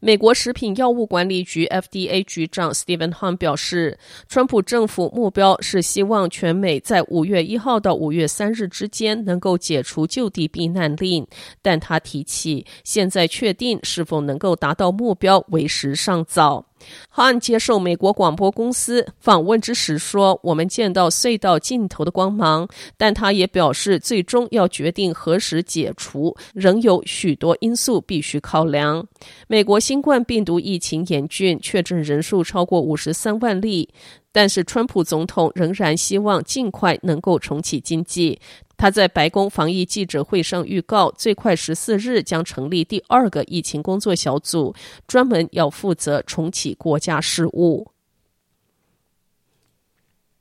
美国食品药物管理局 FDA 局长 Stephen Hahn 表示，川普政府目标是希望全美在五月一号到五月三日之间能够解除就地避难令，但他提起现在确定是否能够达到目标为时尚早。汉接受美国广播公司访问之时说：“我们见到隧道尽头的光芒，但他也表示，最终要决定何时解除，仍有许多因素必须考量。美国新冠病毒疫情严峻，确诊人数超过五十三万例，但是川普总统仍然希望尽快能够重启经济。”他在白宫防疫记者会上预告，最快十四日将成立第二个疫情工作小组，专门要负责重启国家事务。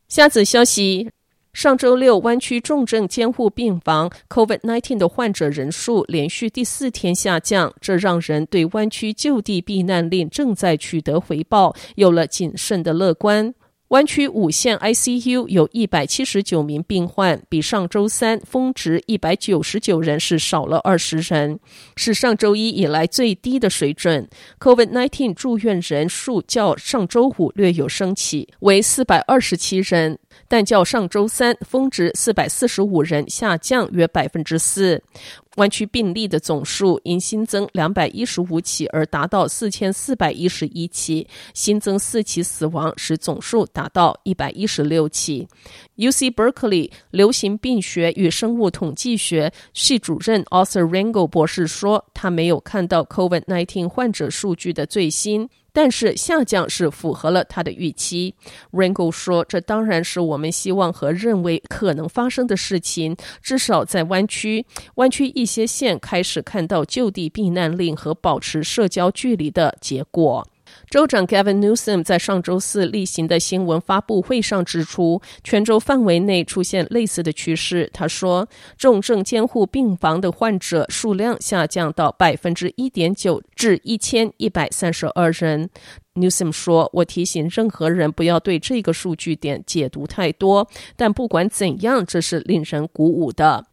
下子消息：上周六，湾区重症监护病房 COVID-19 的患者人数连续第四天下降，这让人对湾区就地避难令正在取得回报有了谨慎的乐观。湾区五线 ICU 有一百七十九名病患，比上周三峰值一百九十九人是少了二十人，是上周一以来最低的水准。COVID-19 住院人数较上周五略有升起，为四百二十七人。但较上周三峰值四百四十五人下降约百分之四，湾区病例的总数因新增两百一十五起而达到四千四百一十一起，新增四起死亡，使总数达到一百一十六起。UC Berkeley 流行病学与生物统计学系主任 Arthur Rango 博士说，他没有看到 COVID-19 患者数据的最新。但是下降是符合了他的预期。Rango 说：“这当然是我们希望和认为可能发生的事情。至少在湾区，湾区一些县开始看到就地避难令和保持社交距离的结果。”州长 Gavin Newsom 在上周四例行的新闻发布会上指出，全州范围内出现类似的趋势。他说，重症监护病房的患者数量下降到百分之一点九，至一千一百三十二人。Newsom 说：“我提醒任何人不要对这个数据点解读太多，但不管怎样，这是令人鼓舞的。”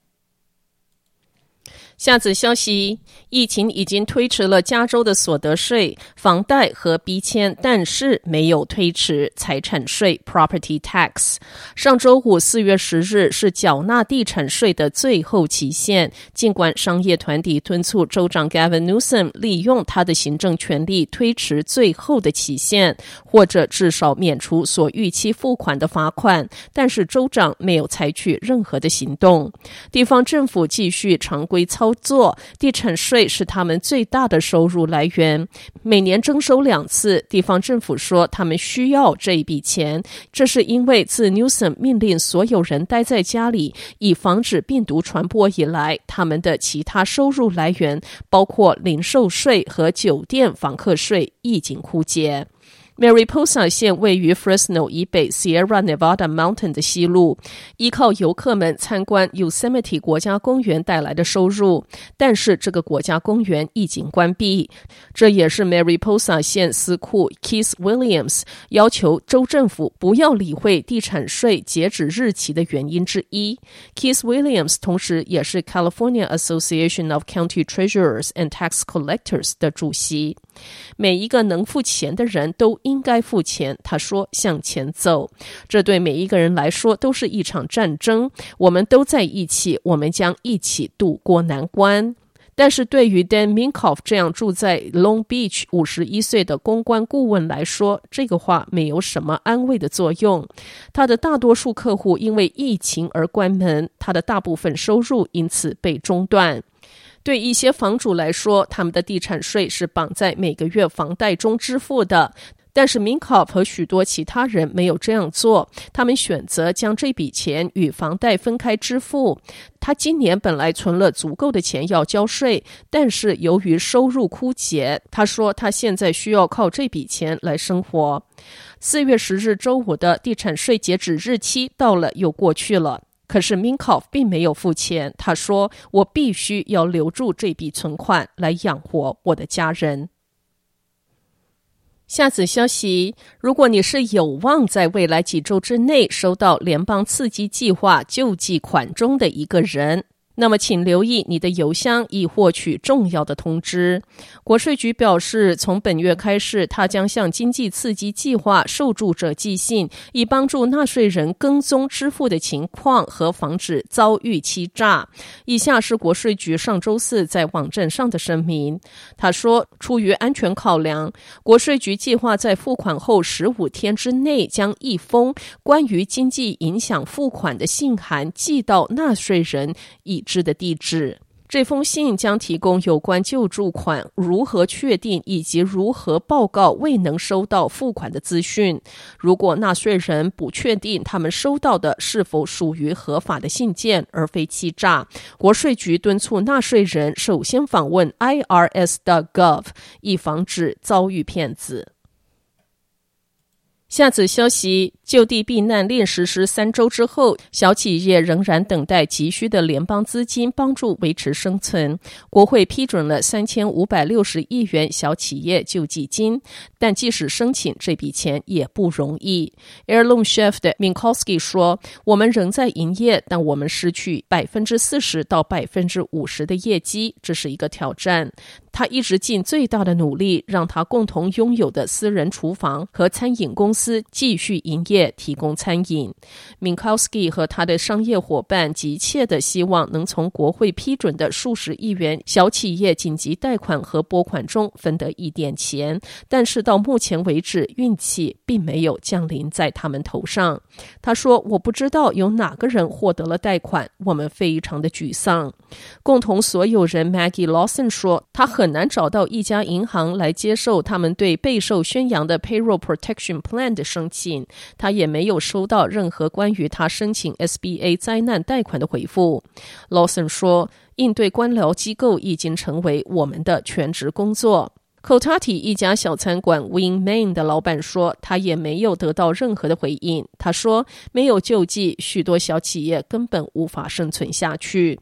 下子消息：疫情已经推迟了加州的所得税、房贷和逼迁，但是没有推迟财产税 （property tax）。上周五四月十日是缴纳地产税的最后期限。尽管商业团体敦促州长 Gavin Newsom 利用他的行政权力推迟最后的期限，或者至少免除所预期付款的罚款，但是州长没有采取任何的行动。地方政府继续常规操。操作地产税是他们最大的收入来源，每年征收两次。地方政府说他们需要这一笔钱，这是因为自 news 命令所有人待在家里以防止病毒传播以来，他们的其他收入来源，包括零售税和酒店房客税，已经枯竭。Mariposa 县位于 Fresno 以北 Sierra Nevada Mountain 的西路，依靠游客们参观 Yosemite 国家公园带来的收入，但是这个国家公园已经关闭。这也是 Mariposa 县司库 Keith Williams 要求州政府不要理会地产税截止日期的原因之一。Keith Williams 同时也是 California Association of County Treasurers and Tax Collectors 的主席。每一个能付钱的人都应该付钱。他说：“向前走，这对每一个人来说都是一场战争。我们都在一起，我们将一起度过难关。”但是对于 Dan Minkoff 这样住在 Long Beach 五十一岁的公关顾问来说，这个话没有什么安慰的作用。他的大多数客户因为疫情而关门，他的大部分收入因此被中断。对一些房主来说，他们的地产税是绑在每个月房贷中支付的。但是 m i n k o f 和许多其他人没有这样做，他们选择将这笔钱与房贷分开支付。他今年本来存了足够的钱要交税，但是由于收入枯竭，他说他现在需要靠这笔钱来生活。四月十日周五的地产税截止日期到了，又过去了。可是 Minkoff 并没有付钱。他说：“我必须要留住这笔存款来养活我的家人。”下次消息：如果你是有望在未来几周之内收到联邦刺激计划救济款中的一个人。那么，请留意你的邮箱，以获取重要的通知。国税局表示，从本月开始，他将向经济刺激计划受助者寄信，以帮助纳税人跟踪支付的情况和防止遭遇欺诈。以下是国税局上周四在网站上的声明：他说，出于安全考量，国税局计划在付款后十五天之内，将一封关于经济影响付款的信函寄到纳税人以知的地址，这封信将提供有关救助款如何确定以及如何报告未能收到付款的资讯。如果纳税人不确定他们收到的是否属于合法的信件而非欺诈，国税局敦促纳税人首先访问 irs.gov，以防止遭遇骗子。下子消息：就地避难令实施三周之后，小企业仍然等待急需的联邦资金帮助维持生存。国会批准了三千五百六十亿元小企业救济金，但即使申请这笔钱也不容易。Airloom Chef 的 Minkowski 说：“我们仍在营业，但我们失去百分之四十到百分之五十的业绩，这是一个挑战。”他一直尽最大的努力，让他共同拥有的私人厨房和餐饮公司继续营业，提供餐饮。Minkowski 和他的商业伙伴急切地希望能从国会批准的数十亿元小企业紧急贷款和拨款中分得一点钱，但是到目前为止，运气并没有降临在他们头上。他说：“我不知道有哪个人获得了贷款，我们非常的沮丧。”共同所有人 Maggie Lawson 说：“他很。”很难找到一家银行来接受他们对备受宣扬的 Payroll Protection Plan 的申请。他也没有收到任何关于他申请 SBA 灾难贷款的回复。Lawson 说：“应对官僚机构已经成为我们的全职工作。” Cotati 一家小餐馆 Wing Main 的老板说：“他也没有得到任何的回应。”他说：“没有救济，许多小企业根本无法生存下去。”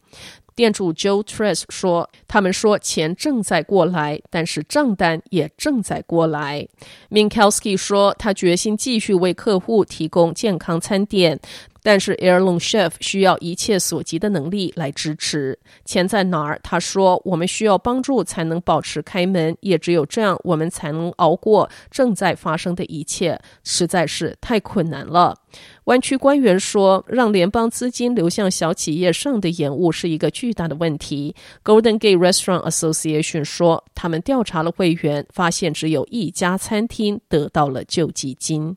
店主 Joe Tress 说：“他们说钱正在过来，但是账单也正在过来。” Minkowski 说：“他决心继续为客户提供健康餐点。”但是 a i r l o n Chef 需要一切所及的能力来支持。钱在哪儿？他说：“我们需要帮助才能保持开门，也只有这样，我们才能熬过正在发生的一切。实在是太困难了。”湾区官员说：“让联邦资金流向小企业上的延误是一个巨大的问题。” Golden Gate Restaurant Association 说：“他们调查了会员，发现只有一家餐厅得到了救济金。”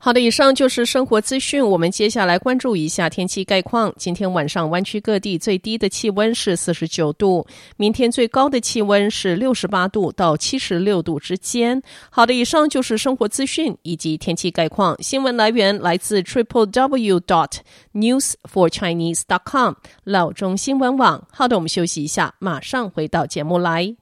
好的，以上就是生活资讯。我们接下来关注一下天气概况。今天晚上湾区各地最低的气温是四十九度，明天最高的气温是六十八度到七十六度之间。好的，以上就是生活资讯以及天气概况。新闻来源来自 triple w dot news for chinese dot com 老中新闻网。好的，我们休息一下，马上回到节目来。